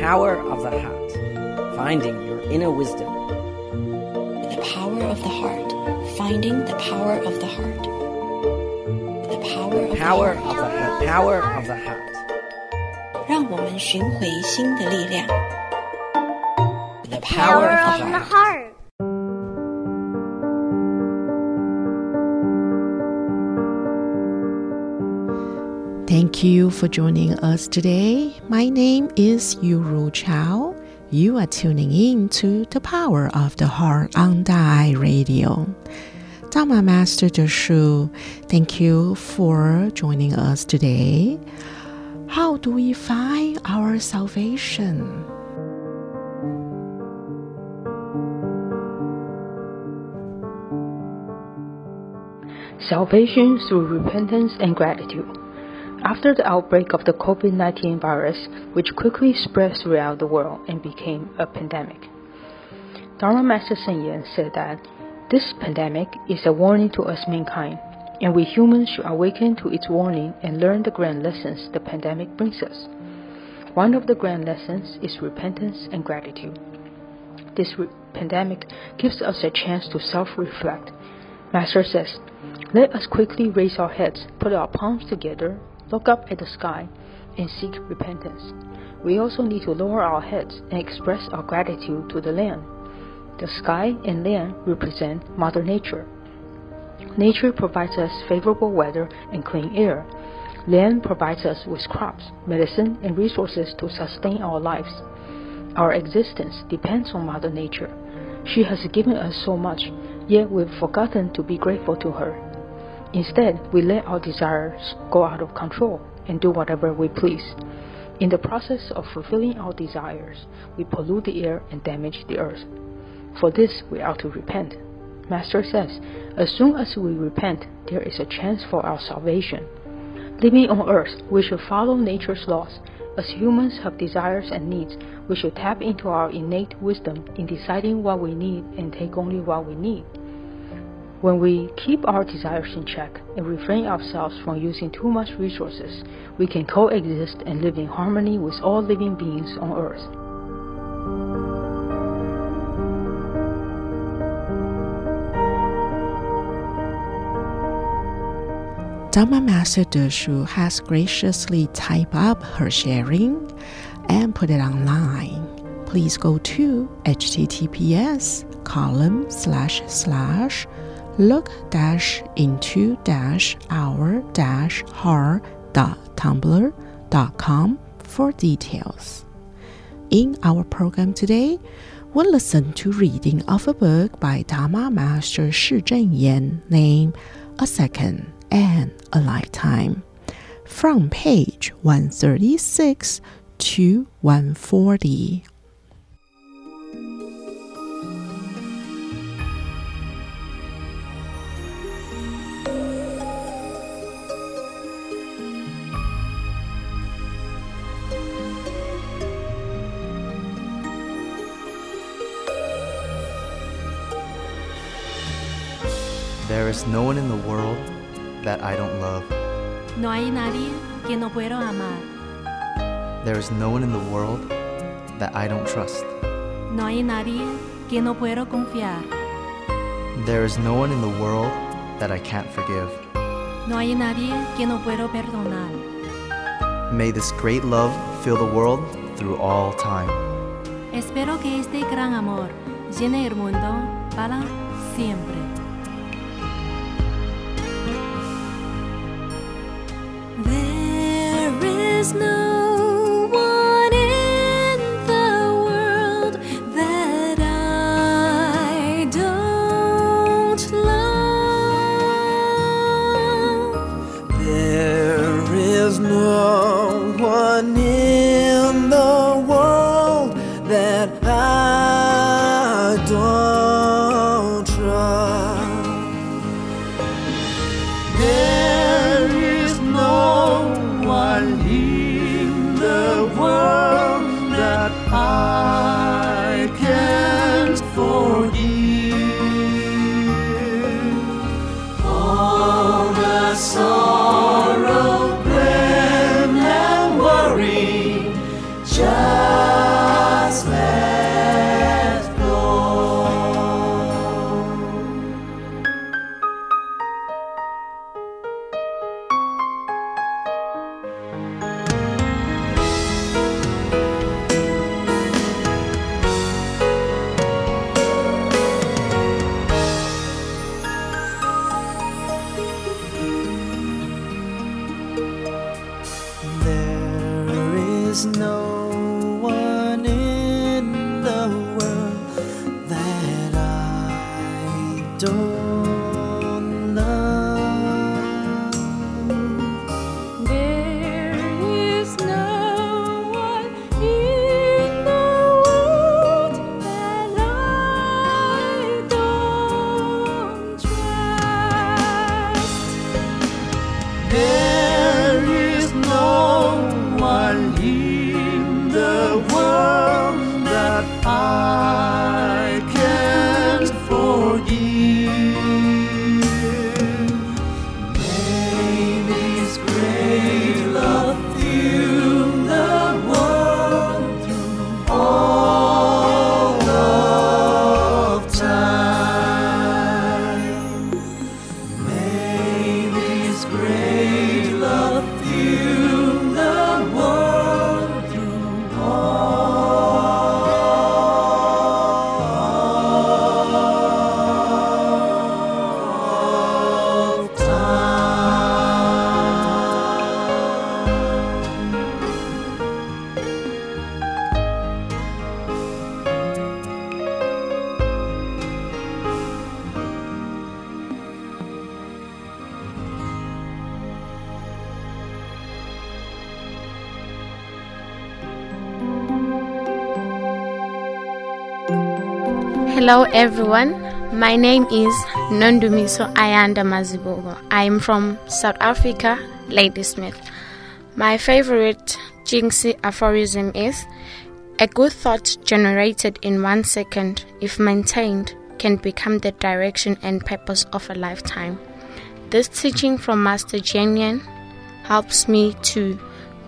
power of the heart, finding your inner wisdom. The power of the heart, finding the power of the heart. The power of Power the of heart. the, the power of the heart. 让我们寻回心的力量。The power power of of the the heart. Thank you for joining us today. My name is Yuru Chao. You are tuning in to The Power of the Heart on Da Ai Radio. Dharma Master Deshu, thank you for joining us today. How do we find our salvation? Salvation through repentance and gratitude. After the outbreak of the COVID 19 virus, which quickly spread throughout the world and became a pandemic, Dharma Master Yan said that this pandemic is a warning to us mankind, and we humans should awaken to its warning and learn the grand lessons the pandemic brings us. One of the grand lessons is repentance and gratitude. This re- pandemic gives us a chance to self reflect. Master says, Let us quickly raise our heads, put our palms together, look up at the sky, and seek repentance. We also need to lower our heads and express our gratitude to the land. The sky and land represent Mother Nature. Nature provides us favorable weather and clean air. Land provides us with crops, medicine, and resources to sustain our lives. Our existence depends on Mother Nature. She has given us so much, yet we've forgotten to be grateful to her. Instead, we let our desires go out of control and do whatever we please. In the process of fulfilling our desires, we pollute the air and damage the earth. For this, we ought to repent. Master says, as soon as we repent, there is a chance for our salvation. Living on earth, we should follow nature's laws. As humans have desires and needs, we should tap into our innate wisdom in deciding what we need and take only what we need. When we keep our desires in check and refrain ourselves from using too much resources, we can coexist and live in harmony with all living beings on earth. Dharma Master Deshu has graciously typed up her sharing and put it online. Please go to https column slash slash look dash into dash our dash har tumblr dot com for details. In our program today, we'll listen to reading of a book by Dharma Master Shi Zhenyan named A Second and a Lifetime from page 136 to 140. There is no one in the world that I don't love. No hay nadie que no puedo amar. There is no one in the world that I don't trust. No hay nadie que no puedo confiar. There is no one in the world that I can't forgive. No hay nadie que no puedo perdonar. May this great love fill the world through all time. Espero que este gran amor llene el mundo para siempre. There Hello everyone. My name is Nondumiso Ayanda Mazibogo. I am from South Africa, Ladysmith. My favorite Jingsi aphorism is A good thought generated in one second, if maintained, can become the direction and purpose of a lifetime. This teaching from Master Jian helps me to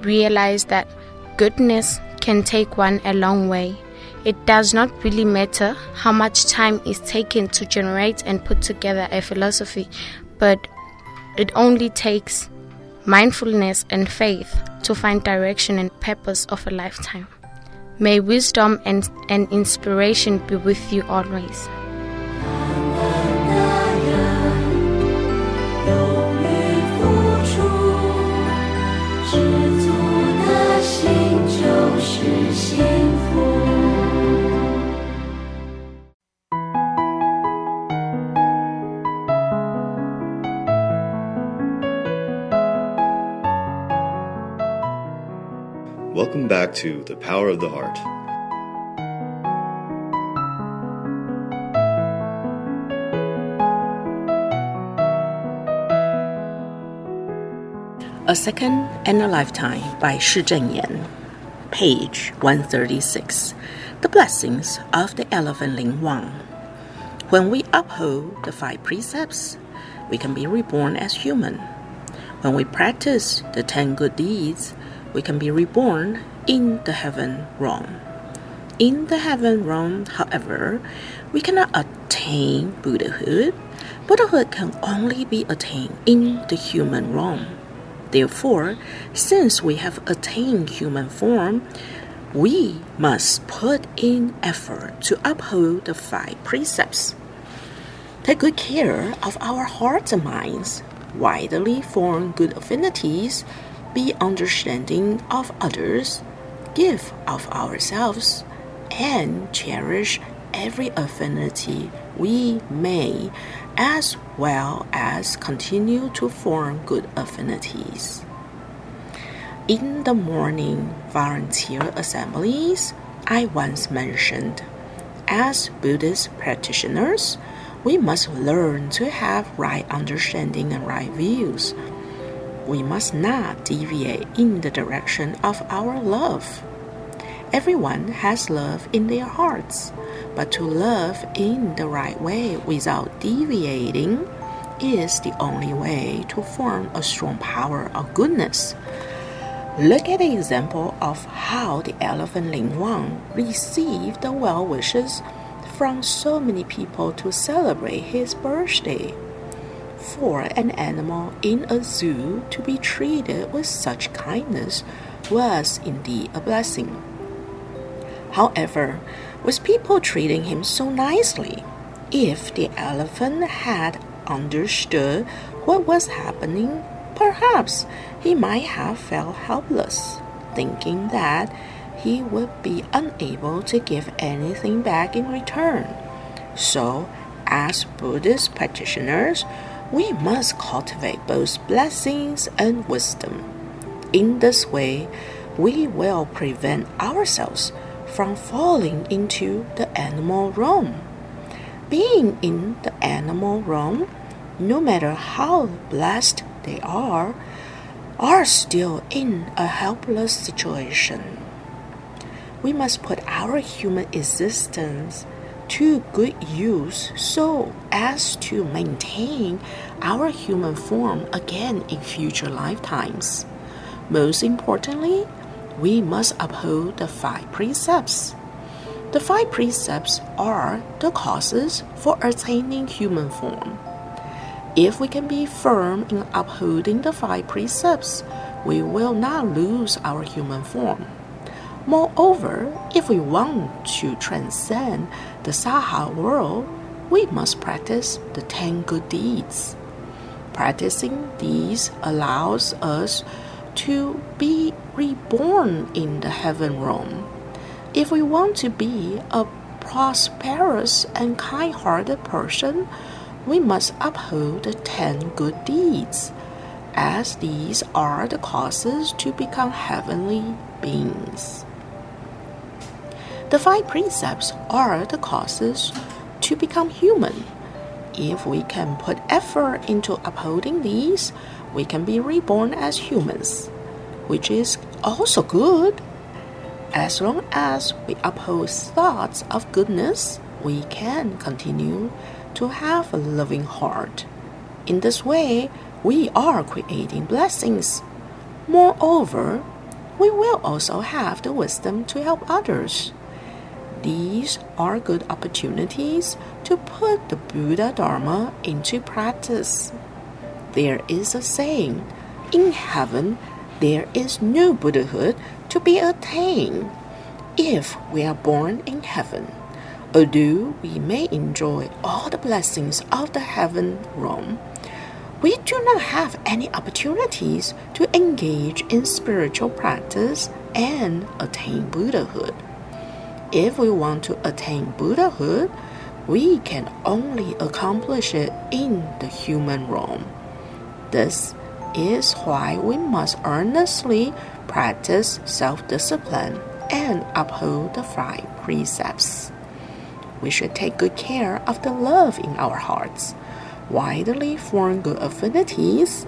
realize that goodness can take one a long way. It does not really matter how much time is taken to generate and put together a philosophy, but it only takes mindfulness and faith to find direction and purpose of a lifetime. May wisdom and, and inspiration be with you always. Welcome back to The Power of the Heart. A Second and a Lifetime by Shi Zhenyan. Page 136. The Blessings of the Elephant Lin Wang. When we uphold the five precepts, we can be reborn as human. When we practice the ten good deeds, we can be reborn in the heaven realm. In the heaven realm, however, we cannot attain Buddhahood. Buddhahood can only be attained in the human realm. Therefore, since we have attained human form, we must put in effort to uphold the five precepts. Take good care of our hearts and minds, widely form good affinities, be understanding of others, give of ourselves, and cherish every affinity we may, as well as continue to form good affinities. In the morning volunteer assemblies I once mentioned, as Buddhist practitioners, we must learn to have right understanding and right views. We must not deviate in the direction of our love. Everyone has love in their hearts, but to love in the right way without deviating is the only way to form a strong power of goodness. Look at the example of how the elephant Lin Wang received the well wishes from so many people to celebrate his birthday. For an animal in a zoo to be treated with such kindness was indeed a blessing. However, with people treating him so nicely, if the elephant had understood what was happening, perhaps he might have felt helpless. thinking that he would be unable to give anything back in return. So, as Buddhist practitioners, we must cultivate both blessings and wisdom. In this way, we will prevent ourselves from falling into the animal realm. Being in the animal realm, no matter how blessed they are, are still in a helpless situation. We must put our human existence to good use so as to maintain our human form again in future lifetimes. Most importantly, we must uphold the five precepts. The five precepts are the causes for attaining human form. If we can be firm in upholding the five precepts, we will not lose our human form. Moreover, if we want to transcend the Saha world, we must practice the ten good deeds. Practicing these allows us to be reborn in the heaven realm. If we want to be a prosperous and kind hearted person, we must uphold the ten good deeds, as these are the causes to become heavenly beings. The five precepts are the causes to become human. If we can put effort into upholding these, we can be reborn as humans, which is also good. As long as we uphold thoughts of goodness, we can continue to have a loving heart. In this way, we are creating blessings. Moreover, we will also have the wisdom to help others. These are good opportunities to put the Buddha Dharma into practice. There is a saying in heaven, there is no Buddhahood to be attained if we are born in heaven. Although we may enjoy all the blessings of the heaven realm, we do not have any opportunities to engage in spiritual practice and attain Buddhahood. If we want to attain Buddhahood, we can only accomplish it in the human realm. This is why we must earnestly practice self discipline and uphold the five precepts. We should take good care of the love in our hearts, widely form good affinities,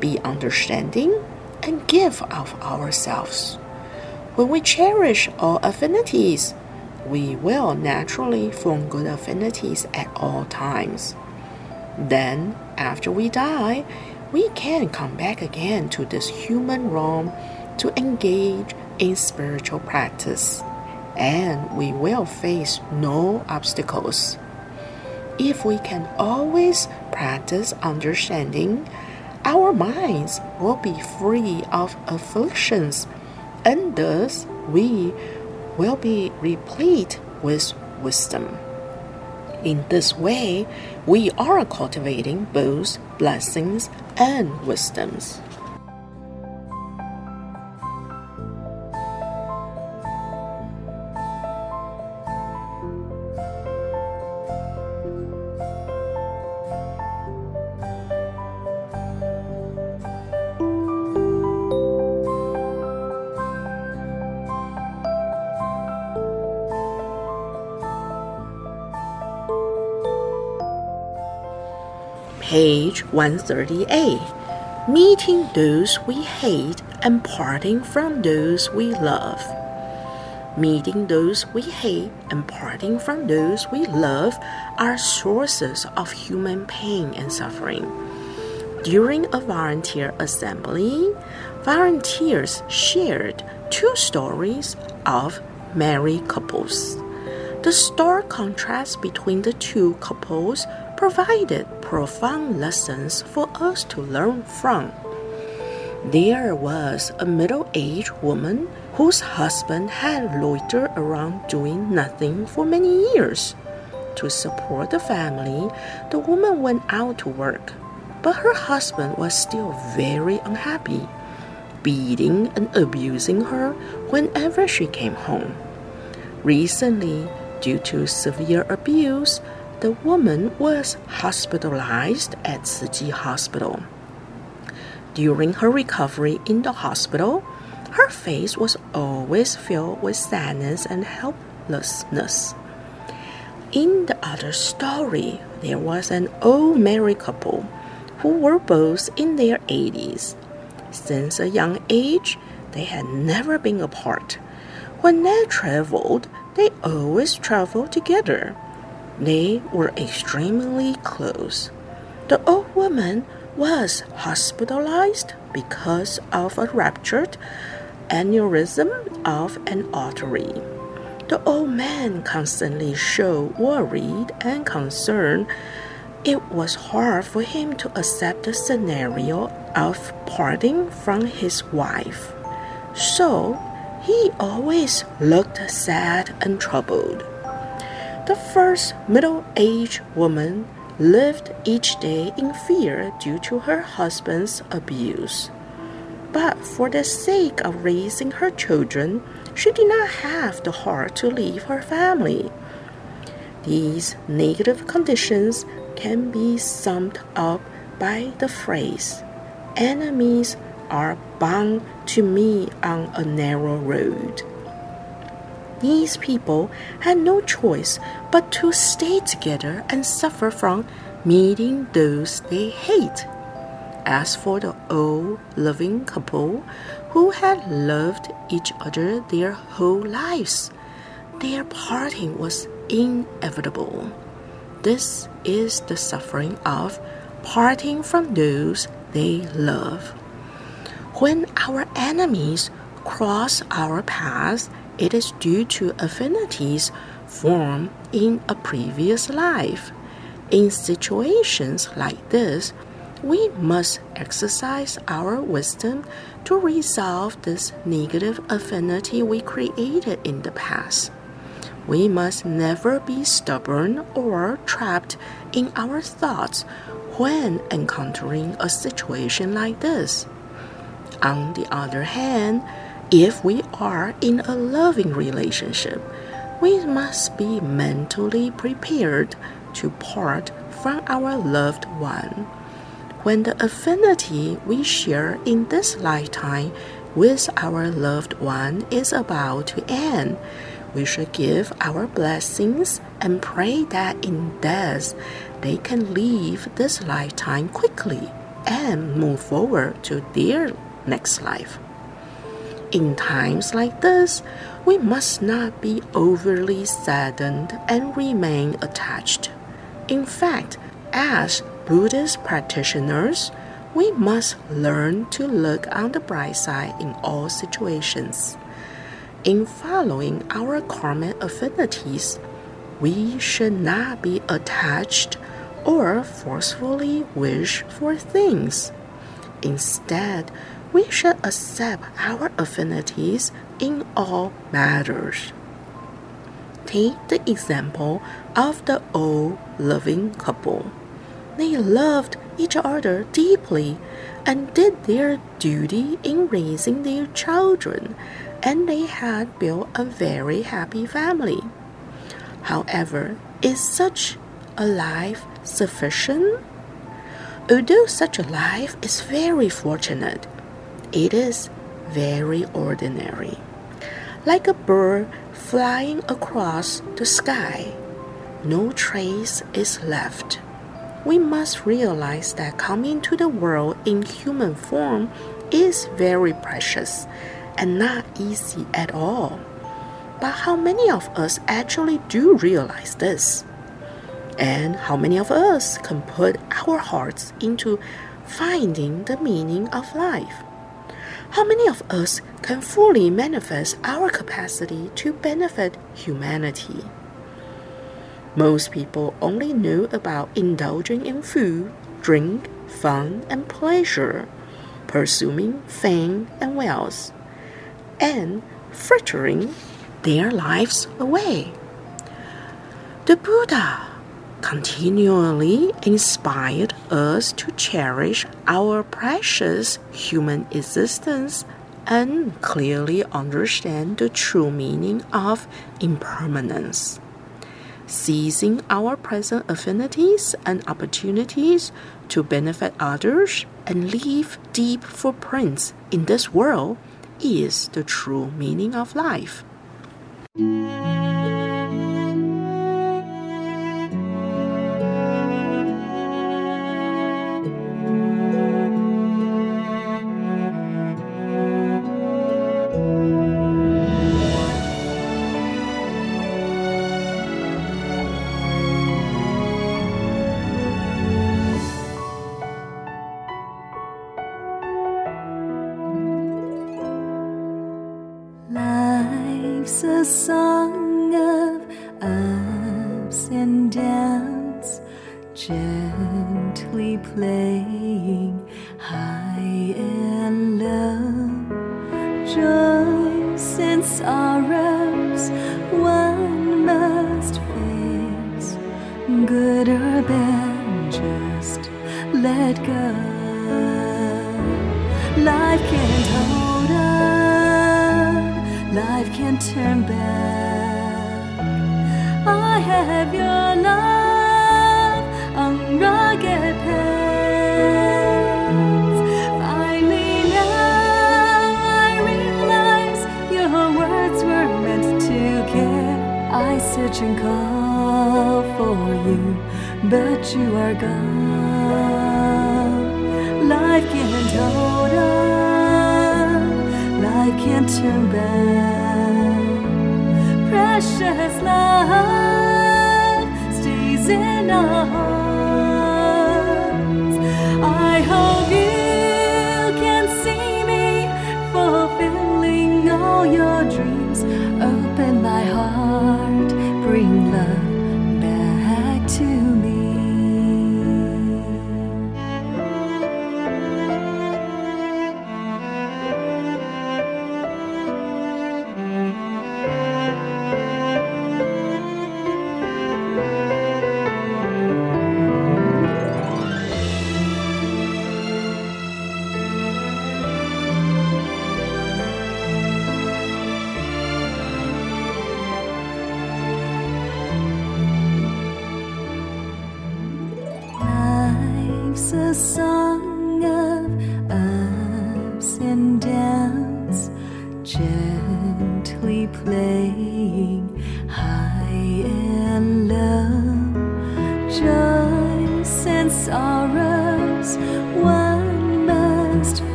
be understanding, and give of ourselves. When we cherish all affinities, we will naturally form good affinities at all times. Then, after we die, we can come back again to this human realm to engage in spiritual practice, and we will face no obstacles. If we can always practice understanding, our minds will be free of afflictions, and thus we will be replete with wisdom. In this way, we are cultivating both blessings and wisdoms. Page 138 Meeting those we hate and parting from those we love. Meeting those we hate and parting from those we love are sources of human pain and suffering. During a volunteer assembly, volunteers shared two stories of married couples. The stark contrast between the two couples provided profound lessons for us to learn from. There was a middle aged woman whose husband had loitered around doing nothing for many years. To support the family, the woman went out to work, but her husband was still very unhappy. beating and abusing her whenever she came home. Recently, due to severe abuse, the woman was hospitalized at Tzu Hospital. During her recovery in the hospital, her face was always filled with sadness and helplessness. In the other story, there was an old married couple who were both in their 80s. Since a young age, they had never been apart. When they traveled, they always traveled together. They were extremely close. The old woman was hospitalized because of a ruptured aneurysm of an artery. The old man constantly showed worried and concerned. It was hard for him to accept the scenario of parting from his wife. So he always looked sad and troubled. The first middle aged woman lived each day in fear due to her husband's abuse. But for the sake of raising her children, she did not have the heart to leave her family. These negative conditions can be summed up by the phrase enemies are bound to meet on a narrow road. These people had no choice but to stay together and suffer from meeting those they hate. As for the old loving couple who had loved each other their whole lives, their parting was inevitable. This is the suffering of parting from those they love. When our enemies cross our paths, it is due to affinities formed in a previous life. In situations like this, we must exercise our wisdom to resolve this negative affinity we created in the past. We must never be stubborn or trapped in our thoughts when encountering a situation like this. On the other hand, if we are in a loving relationship, we must be mentally prepared to part from our loved one when the affinity we share in this lifetime with our loved one is about to end, we should give our blessings and pray that in death they can leave this lifetime quickly and move forward to their next life. In times like this, we must not be overly saddened and remain attached. In fact, as Buddhist practitioners, we must learn to look on the bright side in all situations. In following our karmic affinities, we should not be attached or forcefully wish for things. Instead, we should accept our affinities in all matters. Take the example of the old loving couple. They loved each other deeply and did their duty in raising their children, and they had built a very happy family. However, is such a life sufficient? Although such a life is very fortunate, it is very ordinary. Like a bird flying across the sky, no trace is left we must realize that coming to the world in human form is very precious and not easy at all. But how many of us actually do realize this? And how many of us can put our hearts into finding the meaning of life? How many of us can fully manifest our capacity to benefit humanity? Most people only know about indulging in food, drink, fun, and pleasure, pursuing fame and wealth, and frittering their lives away. The Buddha continually inspired us to cherish our precious human existence and clearly understand the true meaning of impermanence. Seizing our present affinities and opportunities to benefit others and leave deep footprints in this world is the true meaning of life. Let go. Life can't hold on, life can't turn back. I have your love on rugged paths. Finally now I realize your words were meant to care. I search and call for you, but you are gone. Life can't hold on, life can't turn back. Precious love stays in our hearts.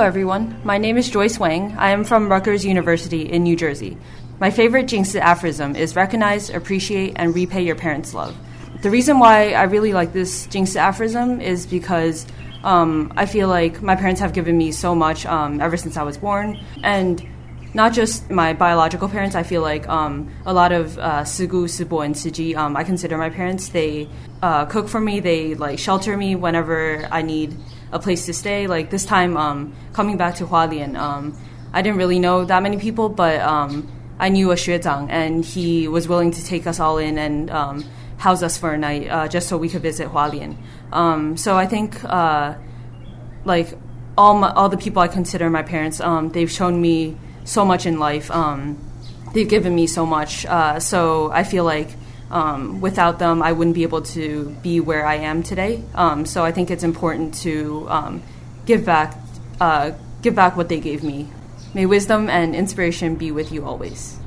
Hello, everyone. My name is Joyce Wang. I am from Rutgers University in New Jersey. My favorite Jingsi aphorism is recognize, appreciate, and repay your parents' love. The reason why I really like this Jingsi aphorism is because um, I feel like my parents have given me so much um, ever since I was born. And not just my biological parents, I feel like um, a lot of uh, Sigu, Sibo, and Siji, um, I consider my parents. They uh, cook for me, they like shelter me whenever I need a place to stay. Like this time, um, coming back to Hualien, um, I didn't really know that many people, but um, I knew a Xuezang, and he was willing to take us all in and um, house us for a night uh, just so we could visit Hualien. So I think, uh, like, all, my, all the people I consider my parents, they've shown me so much in life. they've given me so much. Uh, so I feel like um, without them, I wouldn't be able to be where I am today. Um, so I think it's important to um, give back, uh, give back what they gave me. May wisdom and inspiration be with you always.